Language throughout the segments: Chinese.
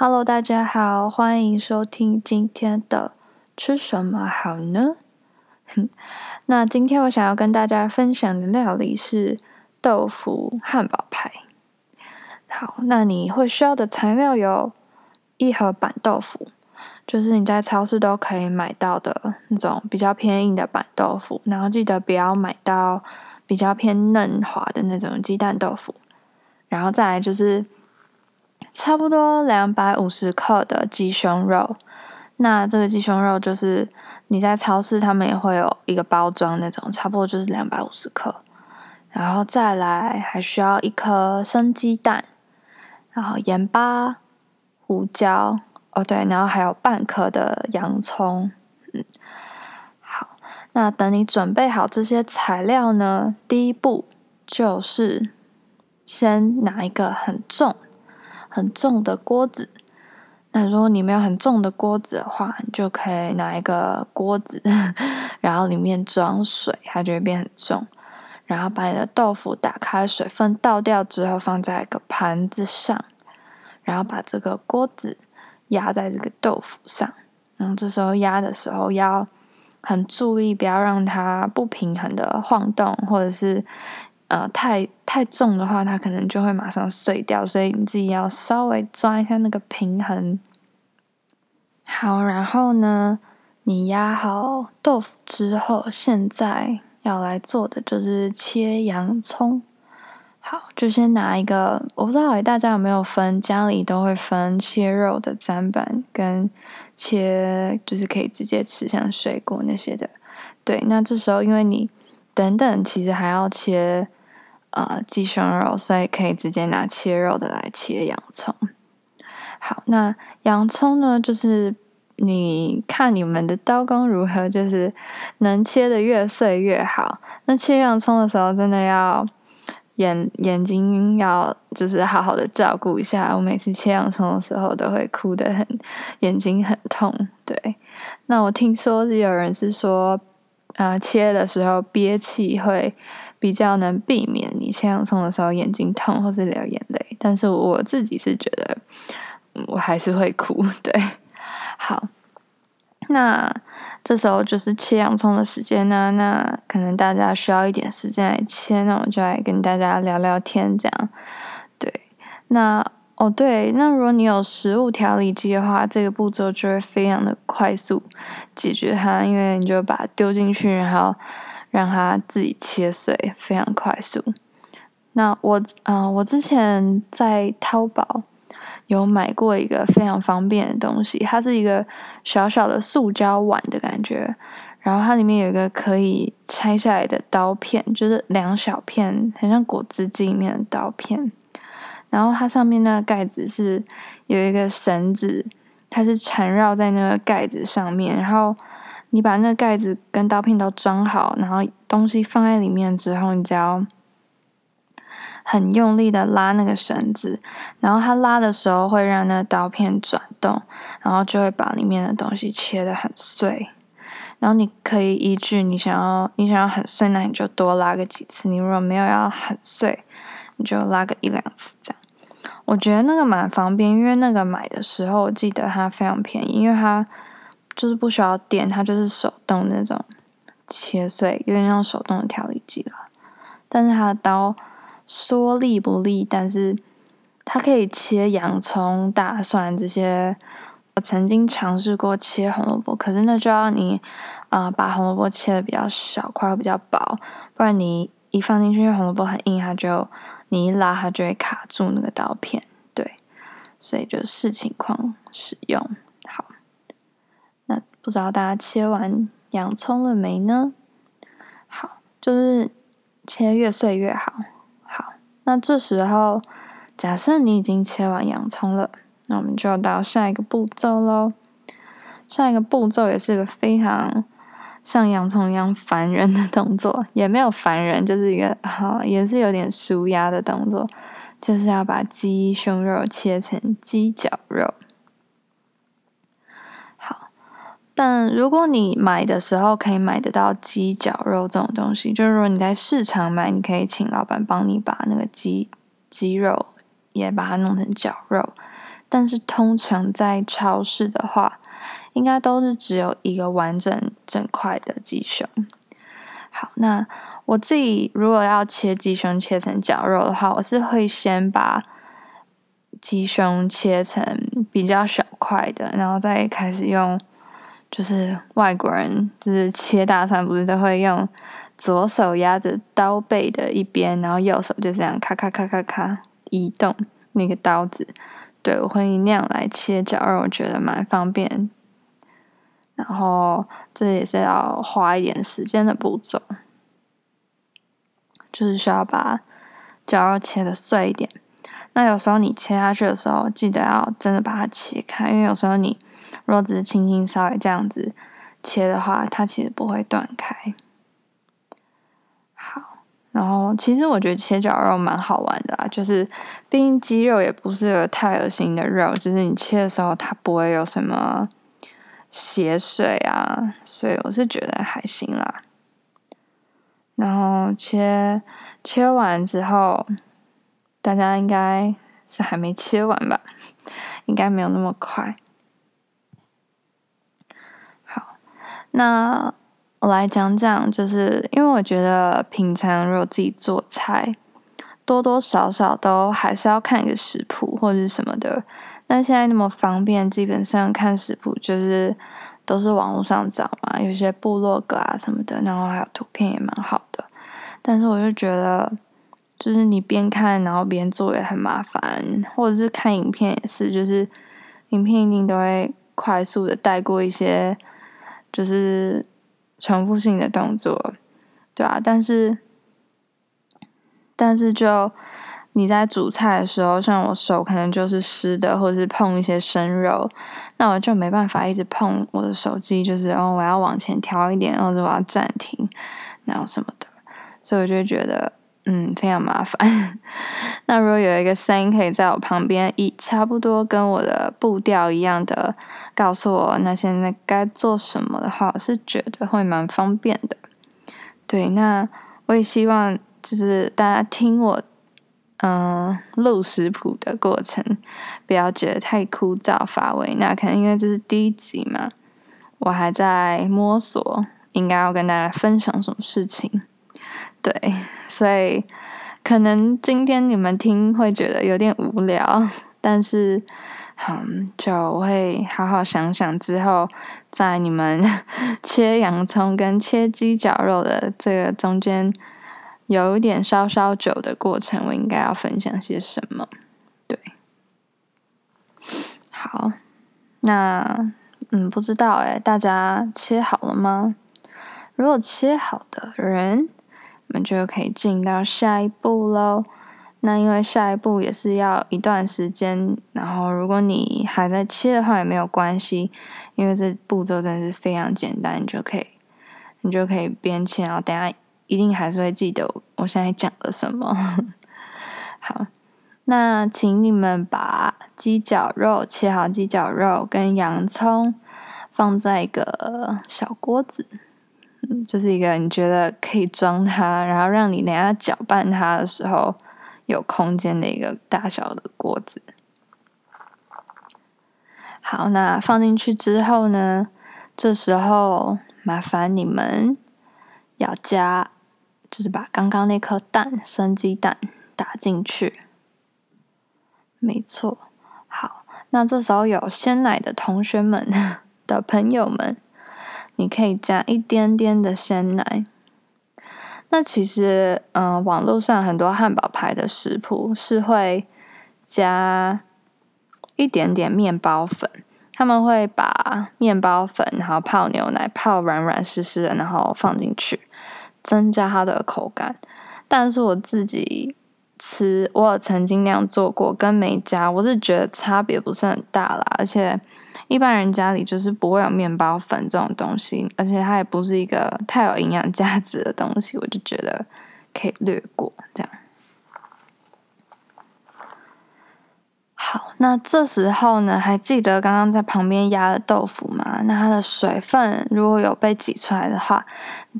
Hello，大家好，欢迎收听今天的吃什么好呢？那今天我想要跟大家分享的料理是豆腐汉堡排。好，那你会需要的材料有一盒板豆腐，就是你在超市都可以买到的那种比较偏硬的板豆腐，然后记得不要买到比较偏嫩滑的那种鸡蛋豆腐。然后再来就是差不多两百五十克的鸡胸肉，那这个鸡胸肉就是你在超市他们也会有一个包装那种，差不多就是两百五十克。然后再来还需要一颗生鸡蛋，然后盐巴、胡椒，哦对，然后还有半颗的洋葱。嗯，好，那等你准备好这些材料呢，第一步就是。先拿一个很重、很重的锅子。那如果你没有很重的锅子的话，你就可以拿一个锅子，然后里面装水，它就会变很重。然后把你的豆腐打开，水分倒掉之后，放在一个盘子上，然后把这个锅子压在这个豆腐上。然后这时候压的时候要很注意，不要让它不平衡的晃动，或者是。呃，太太重的话，它可能就会马上碎掉，所以你自己要稍微抓一下那个平衡。好，然后呢，你压好豆腐之后，现在要来做的就是切洋葱。好，就先拿一个，我不知道大家有没有分，家里都会分切肉的砧板跟切就是可以直接吃像水果那些的。对，那这时候因为你等等，其实还要切。呃，鸡胸肉，所以可以直接拿切肉的来切洋葱。好，那洋葱呢，就是你看你们的刀工如何，就是能切得越碎越好。那切洋葱的时候，真的要眼眼睛要就是好好的照顾一下。我每次切洋葱的时候，都会哭得很，眼睛很痛。对，那我听说是有人是说。啊、切的时候憋气会比较能避免你切洋葱的时候眼睛痛或是流眼泪，但是我自己是觉得，我还是会哭。对，好，那这时候就是切洋葱的时间呢，那可能大家需要一点时间来切，那我就来跟大家聊聊天，这样。对，那。哦，对，那如果你有食物调理机的话，这个步骤就会非常的快速解决它，因为你就把它丢进去，然后让它自己切碎，非常快速。那我，嗯、呃，我之前在淘宝有买过一个非常方便的东西，它是一个小小的塑胶碗的感觉，然后它里面有一个可以拆下来的刀片，就是两小片，很像果汁机里面的刀片。然后它上面那个盖子是有一个绳子，它是缠绕在那个盖子上面。然后你把那个盖子跟刀片都装好，然后东西放在里面之后，你只要很用力的拉那个绳子，然后它拉的时候会让那个刀片转动，然后就会把里面的东西切得很碎。然后你可以依据你想要，你想要很碎，那你就多拉个几次；你如果没有要很碎，你就拉个一两次这样。我觉得那个蛮方便，因为那个买的时候我记得它非常便宜，因为它就是不需要电，它就是手动那种切碎，有点像手动的调理机了。但是它的刀说利不利，但是它可以切洋葱、大蒜这些。我曾经尝试过切红萝卜，可是那就要你啊、把红萝卜切的比较小块，比较薄，不然你一放进去，红萝卜很硬，它就。你一拉，它就会卡住那个刀片，对，所以就视情况使用。不知道大家切完洋葱了没呢？好，就是切越碎越好。好，那这时候假设你已经切完洋葱了，那我们就到下一个步骤喽。下一个步骤也是个非常。像洋葱一样烦人的动作，也没有烦人，就是一个好，也是有点舒压的动作，就是要把鸡胸肉切成鸡绞肉。好，但如果你买的时候可以买得到鸡脚肉这种东西，就是如果你在市场买，你可以请老板帮你把那个鸡鸡肉也把它弄成绞肉，但是通常在超市的话，应该都是只有一个完整整块的鸡胸。好，那我自己如果要切鸡胸切成绞肉的话，我是会先把鸡胸切成比较小块的，然后再开始用，就是外国人就是切大餐不是都会用。左手压着刀背的一边，然后右手就这样咔咔咔咔咔移动那个刀子。对，我会那样来切绞肉，我觉得蛮方便。然后这也是要花一点时间的步骤，就是需要把绞肉切的碎一点。那有时候你切下去的时候，记得要真的把它切开，因为有时候你如果只是轻轻稍微这样子切的话，它其实不会断开。好然后，其实我觉得切绞肉蛮好玩的啦，就是毕竟鸡肉也不是个太恶心的肉，就是你切的时候它不会有什么血水啊，所以我是觉得还行啦。然后切切完之后，大家应该是还没切完吧？应该没有那么快。好，那。我来讲讲，就是因为我觉得平常如果自己做菜，多多少少都还是要看一个食谱或者什么的。那现在那么方便，基本上看食谱就是都是网络上找嘛，有些部落格啊什么的，然后还有图片也蛮好的。但是我就觉得，就是你边看然后边做也很麻烦，或者是看影片也是，就是影片一定都会快速的带过一些，就是。重复性的动作，对啊，但是，但是就你在煮菜的时候，像我手可能就是湿的，或者是碰一些生肉，那我就没办法一直碰我的手机，就是哦，我要往前调一点，或者我要暂停，然后什么的，所以我就觉得。嗯，非常麻烦。那如果有一个声音可以在我旁边，一差不多跟我的步调一样的告诉我那现在该做什么的话，我是觉得会蛮方便的。对，那我也希望就是大家听我嗯录食谱的过程，不要觉得太枯燥乏味。那可能因为这是第一集嘛，我还在摸索，应该要跟大家分享什么事情。对。所以，可能今天你们听会觉得有点无聊，但是，嗯，就会好好想想之后，在你们 切洋葱跟切鸡绞肉的这个中间，有一点稍稍久的过程，我应该要分享些什么？对，好，那嗯，不知道哎，大家切好了吗？如果切好的人。我们就可以进到下一步喽。那因为下一步也是要一段时间，然后如果你还在切的话也没有关系，因为这步骤真的是非常简单，你就可以，你就可以边切，然后等下一定还是会记得我现在讲了什么。好，那请你们把鸡脚肉切好，鸡脚肉跟洋葱放在一个小锅子。就是一个你觉得可以装它，然后让你等下搅拌它的时候有空间的一个大小的锅子。好，那放进去之后呢，这时候麻烦你们要加，就是把刚刚那颗蛋，生鸡蛋打进去。没错，好，那这时候有鲜奶的同学们 的朋友们。你可以加一点点的鲜奶。那其实，嗯、网络上很多汉堡排的食谱是会加一点点面包粉，他们会把面包粉，然后泡牛奶，泡软软湿湿的，然后放进去，增加它的口感。但是我自己吃，我有曾经那样做过，跟没加，我是觉得差别不是很大啦，而且。一般人家里就是不会有面包粉这种东西，而且它也不是一个太有营养价值的东西，我就觉得可以略过这样。好，那这时候呢，还记得刚刚在旁边压的豆腐吗？那它的水分如果有被挤出来的话，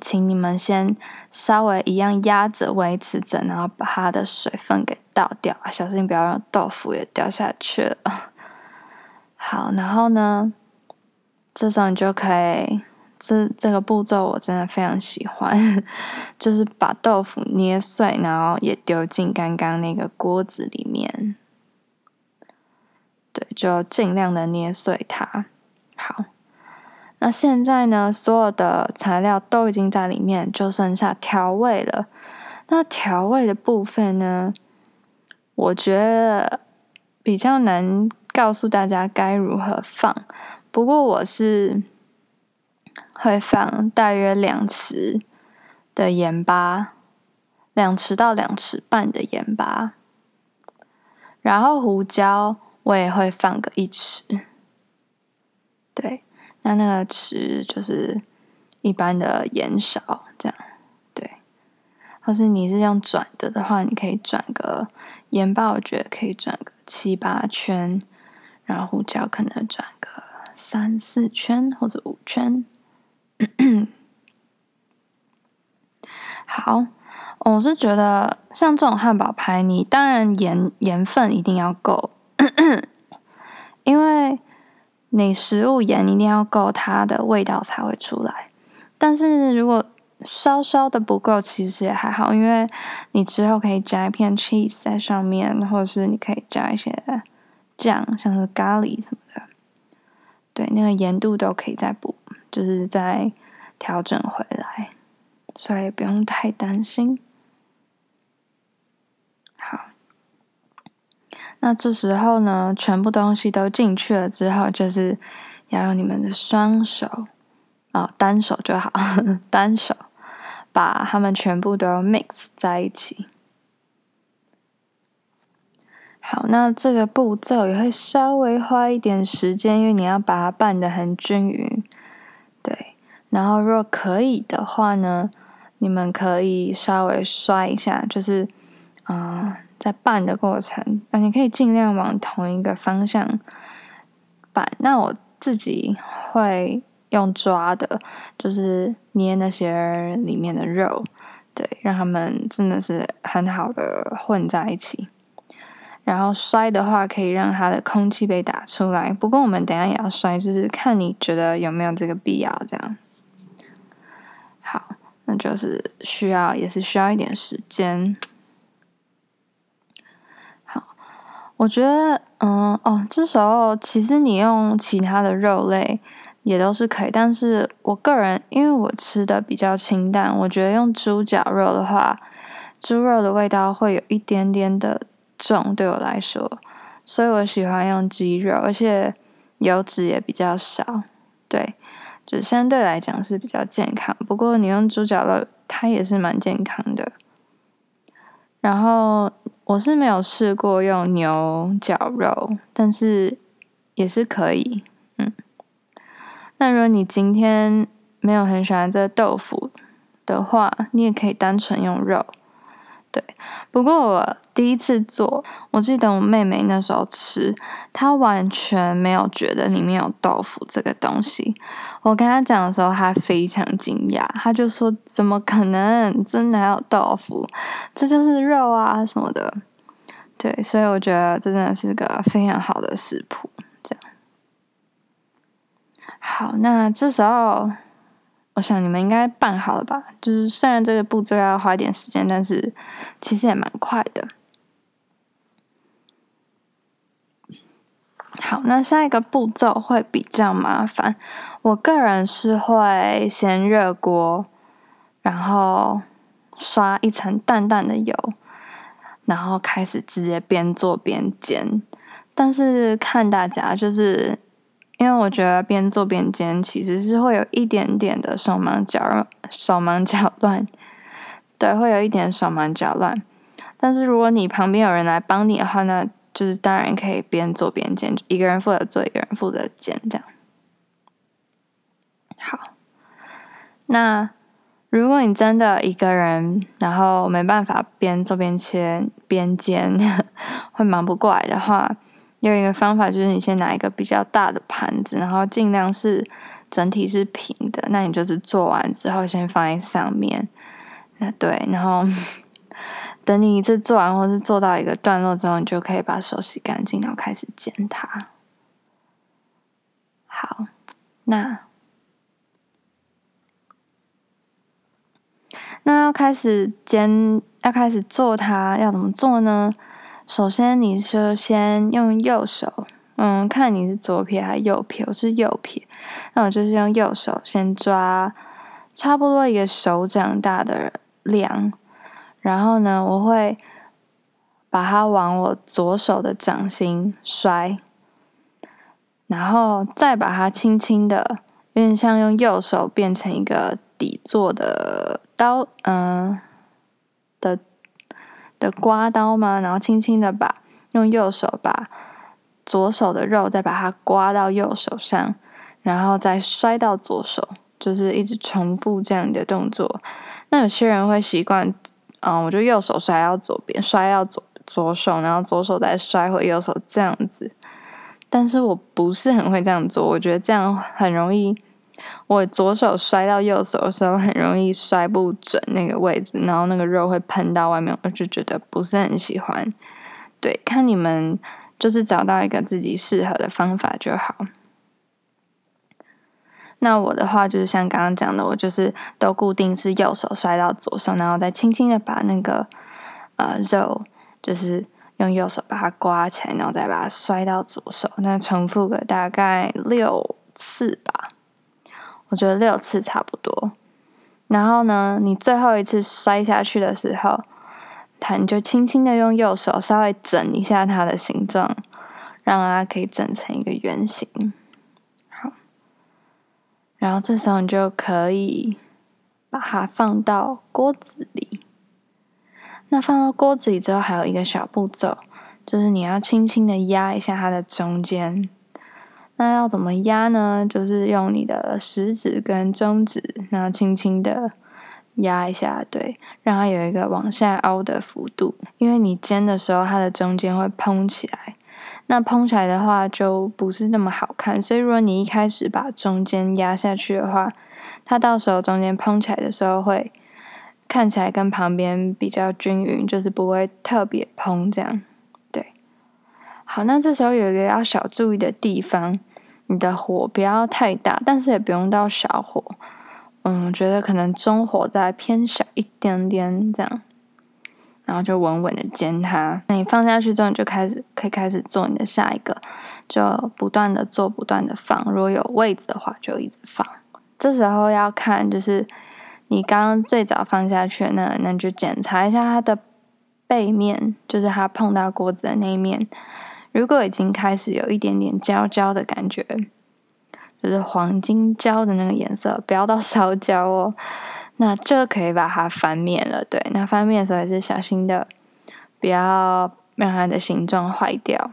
请你们先稍微一样压着维持着，然后把它的水分给倒掉，小心不要让豆腐也掉下去了。好，然后呢，这时候你就可以，这这个步骤我真的非常喜欢，就是把豆腐捏碎，然后也丢进刚刚那个锅子里面。对，就尽量的捏碎它。好，那现在呢，所有的材料都已经在里面，就剩下调味了。那调味的部分呢，我觉得比较难告诉大家该如何放。不过我是会放大约两匙的盐巴，两匙到两匙半的盐巴，然后胡椒。我也会放个一匙，对，那那个匙就是一般的盐勺这样，对。或是你是用转的的话，你可以转个盐巴，我觉得可以转个七八圈，然后胡椒可能转个三四圈或者五圈。好，我是觉得像这种汉堡排，你当然盐盐分一定要够。因为你食物盐一定要够，它的味道才会出来。但是如果稍稍的不够，其实也还好，因为你之后可以加一片 cheese 在上面，或者是你可以加一些酱，像是咖喱什么的。对，那个盐度都可以再补，就是再调整回来，所以不用太担心。好那这时候呢，全部东西都进去了之后，就是要用你们的双手，哦，单手就好，单手把它们全部都 mix 在一起。好，那这个步骤也会稍微花一点时间，因为你要把它拌的很均匀。对，然后如果可以的话呢，你们可以稍微摔一下，就是，啊、在拌的过程，那你可以尽量往同一个方向拌。那我自己会用抓的，就是捏那些里面的肉，对，让他们真的是很好的混在一起。然后摔的话，可以让它的空气被打出来。不过我们等下也要摔，就是看你觉得有没有这个必要，这样。好，那就是需要，也是需要一点时间。好我觉得，嗯，哦，这时候其实你用其他的肉类也都是可以，但是我个人因为我吃的比较清淡，我觉得用猪脚肉的话，猪肉的味道会有一点点的重，对我来说，所以我喜欢用鸡肉，而且油脂也比较少，对，就相对来讲是比较健康。不过你用猪脚肉，它也是蛮健康的，然后。我是没有试过用牛绞肉，但是也是可以。嗯，那如果你今天没有很喜欢这豆腐的话，你也可以单纯用肉。对，不过我第一次做，我记得我妹妹那时候吃，她完全没有觉得里面有豆腐这个东西。我跟她讲的时候，她非常惊讶，她就说：“怎么可能？这哪有豆腐？这就是肉啊什么的。”对，所以我觉得这真的是个非常好的食谱。这样，好，那这时候。我想你们应该办好了吧？就是虽然这个步骤要花一点时间，但是其实也蛮快的。好，那下一个步骤会比较麻烦。我个人是会先热锅，然后刷一层淡淡的油，然后开始直接边做边煎。但是看大家就是。因为我觉得边做边煎其实是会有一点点的手忙脚手忙脚乱，对，会有一点手忙脚乱。但是如果你旁边有人来帮你的话，那就是当然可以边做边煎，一个人负责做，一个人负责煎，这样。好，那如果你真的一个人，然后没办法边做边切边煎，会忙不过来的话。有一个方法就是，你先拿一个比较大的盘子，然后尽量是整体是平的。那你就是做完之后先放在上面。那对，然后 等你一次做完，或是做到一个段落之后，你就可以把手洗干净，然后开始煎它。好，那那要开始煎，要开始做它，要怎么做呢？首先，你就先用右手，嗯，看你是左撇还是右撇，我是右撇，那我就是用右手先抓差不多一个手掌大的量，然后呢，我会把它往我左手的掌心摔，然后再把它轻轻的，有点像用右手变成一个底座的刀，嗯。的刮刀吗？然后轻轻的把用右手把左手的肉再把它刮到右手上，然后再摔到左手，就是一直重复这样的动作。那有些人会习惯，嗯，我就右手摔到左边，摔到左左手，然后左手再摔回右手这样子。但是我不是很会这样做，我觉得这样很容易。我左手摔到右手的时候，很容易摔不准那个位置，然后那个肉会喷到外面，我就觉得不是很喜欢。对，看你们就是找到一个自己适合的方法就好。那我的话就是像刚刚讲的，我就是都固定是右手摔到左手，然后再轻轻的把那个呃肉，就是用右手把它刮起来，然后再把它摔到左手，那重复个大概六次吧。我觉得六次差不多，然后呢，你最后一次摔下去的时候，它你就轻轻的用右手稍微整一下它的形状，让它可以整成一个圆形。好，然后这时候你就可以把它放到锅子里。那放到锅子里之后，还有一个小步骤，就是你要轻轻的压一下它的中间。那要怎么压呢？就是用你的食指跟中指，然后轻轻的压一下，对，让它有一个往下凹的幅度。因为你煎的时候，它的中间会膨起来，那膨起来的话就不是那么好看。所以如果你一开始把中间压下去的话，它到时候中间膨起来的时候会看起来跟旁边比较均匀，就是不会特别蓬这样。对，好，那这时候有一个要小注意的地方。你的火不要太大，但是也不用到小火。嗯，觉得可能中火再偏小一点点这样，然后就稳稳的煎它。那你放下去之后，你就开始可以开始做你的下一个，就不断的做，不断的放。如果有位置的话，就一直放。这时候要看，就是你刚刚最早放下去那，那就检查一下它的背面，就是它碰到锅子的那一面。如果已经开始有一点点焦焦的感觉，就是黄金焦的那个颜色，不要到烧焦哦，那就可以把它翻面了。对，那翻面的时候也是小心的，不要让它的形状坏掉。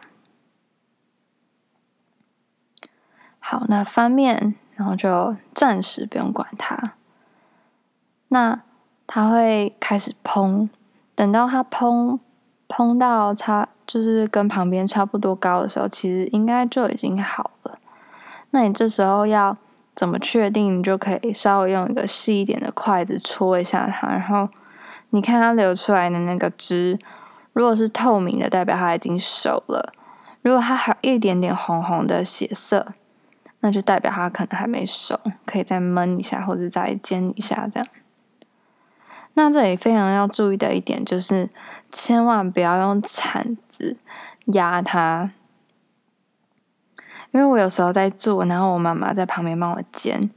好，那翻面，然后就暂时不用管它。那它会开始烹，等到它烹膨到差。就是跟旁边差不多高的时候，其实应该就已经好了。那你这时候要怎么确定？你就可以稍微用一个细一点的筷子戳一下它，然后你看它流出来的那个汁，如果是透明的，代表它已经熟了；如果它还有一点点红红的血色，那就代表它可能还没熟，可以再焖一下或者再煎一下这样。那这里非常要注意的一点就是，千万不要用铲子压它，因为我有时候在做，然后我妈妈在旁边帮我煎，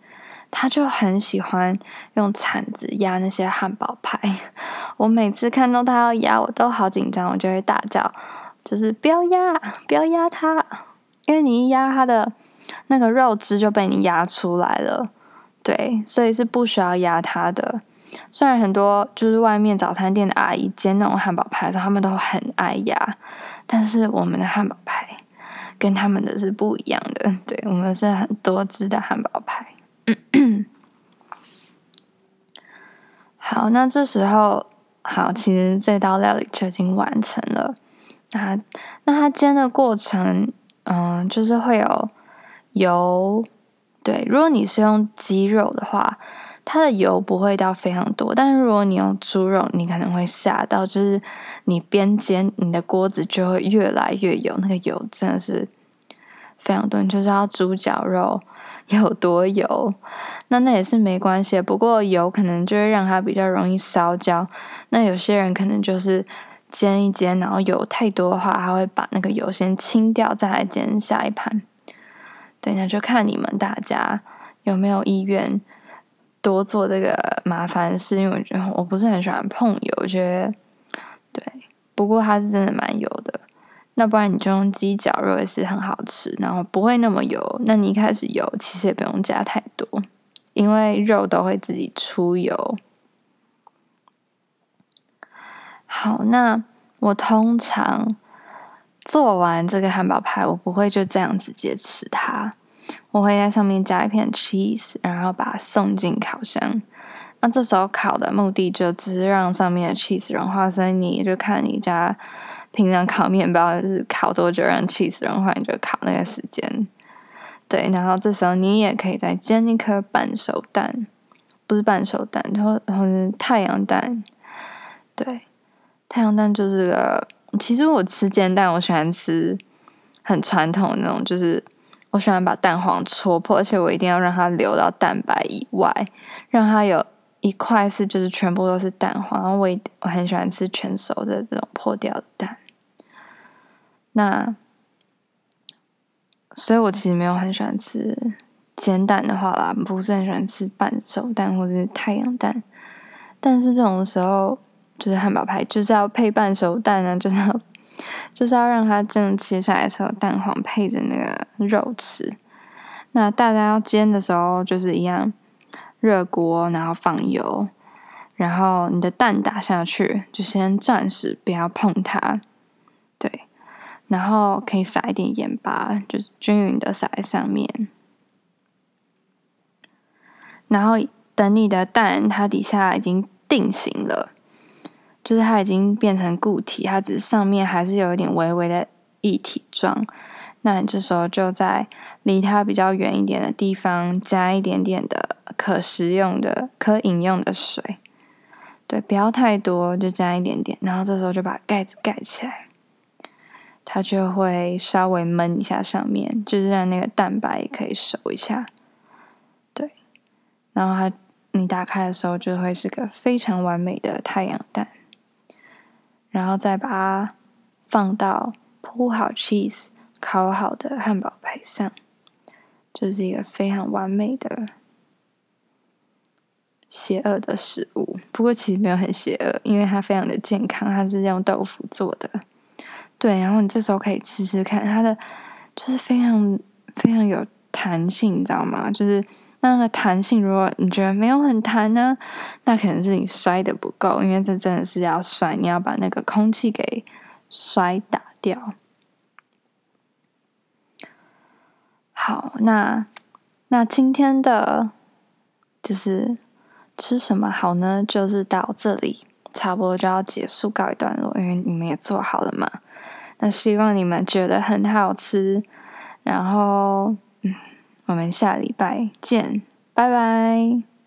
她就很喜欢用铲子压那些汉堡排。我每次看到她要压，我都好紧张，我就会大叫，就是不要压，不要压它，因为你一压它的那个肉汁就被你压出来了，对，所以是不需要压它的。虽然很多就是外面早餐店的阿姨煎那种汉堡排的时候，他们都很爱压，但是我们的汉堡排跟他们的是不一样的。对，我们是很多汁的汉堡排。好，那这时候好，其实这道料理就已经完成了。那那它煎的过程，嗯，就是会有油。对，如果你是用鸡肉的话。它的油不会到非常多，但是如果你用猪肉，你可能会吓到，就是你边煎，你的锅子就会越来越油，那个油真的是非常多，你就是要猪脚肉有多油，那那也是没关系，不过油可能就会让它比较容易烧焦。那有些人可能就是煎一煎，然后油太多的话，他会把那个油先清掉，再来煎下一盘。对，那就看你们大家有没有意愿多做这个麻烦事，因为我觉得我不是很喜欢碰油，我觉得对，不过它是真的蛮油的。那不然你就用鸡绞肉也是很好吃，然后不会那么油。那你一开始油其实也不用加太多，因为肉都会自己出油。好，那我通常做完这个汉堡排，我不会就这样直接吃它，我会在上面加一片 cheese，然后把它送进烤箱。那这时候烤的目的就只是让上面的 cheese 融化，所以你就看你家。平常烤面包是烤多久让 cheese 融化，你就烤那个时间。对，然后这时候你也可以再煎一颗半熟蛋，不是半熟蛋，然后然后是太阳蛋。对，太阳蛋就是个，其实我吃煎蛋，我喜欢吃很传统的那种，就是我喜欢把蛋黄戳破，而且我一定要让它流到蛋白以外，让它有。一块是就是全部都是蛋黄，我我很喜欢吃全熟的这种破掉的蛋。那，所以我其实没有很喜欢吃煎蛋的话啦，不是很喜欢吃半熟蛋或者是太阳蛋。但是这种时候，就是汉堡排就是要配半熟蛋啊，就是要就是要让它真的切下来的时候，蛋黄配着那个肉吃。那大家要煎的时候，就是一样。热锅，然后放油，然后你的蛋打下去，就先暂时不要碰它，对，然后可以撒一点盐巴，就是均匀的撒在上面，然后等你的蛋它底下已经定型了，就是它已经变成固体，它只上面还是有一点微微的液体状。那你这时候就在离它比较远一点的地方加一点点的可食用的、可饮用的水，对，不要太多，就加一点点。然后这时候就把盖子盖起来，它就会稍微焖一下上面，就是让那个蛋白也可以熟一下。对，然后它你打开的时候就会是个非常完美的太阳蛋，然后再把它放到铺好 cheese。烤好的汉堡排上，就是一个非常完美的邪恶的食物。不过其实没有很邪恶，因为它非常的健康，它是用豆腐做的。对，然后你这时候可以吃吃看，它的就是非常非常有弹性，你知道吗？就是那个弹性，如果你觉得没有很弹呢，那可能是你摔得不够，因为这真的是要摔，你要把那个空气给摔打掉。好，那那今天的就是吃什么好呢？就是到这里，差不多就要结束告一段落，因为你们也做好了嘛。那希望你们觉得很好吃，然后，我们下礼拜见，拜拜。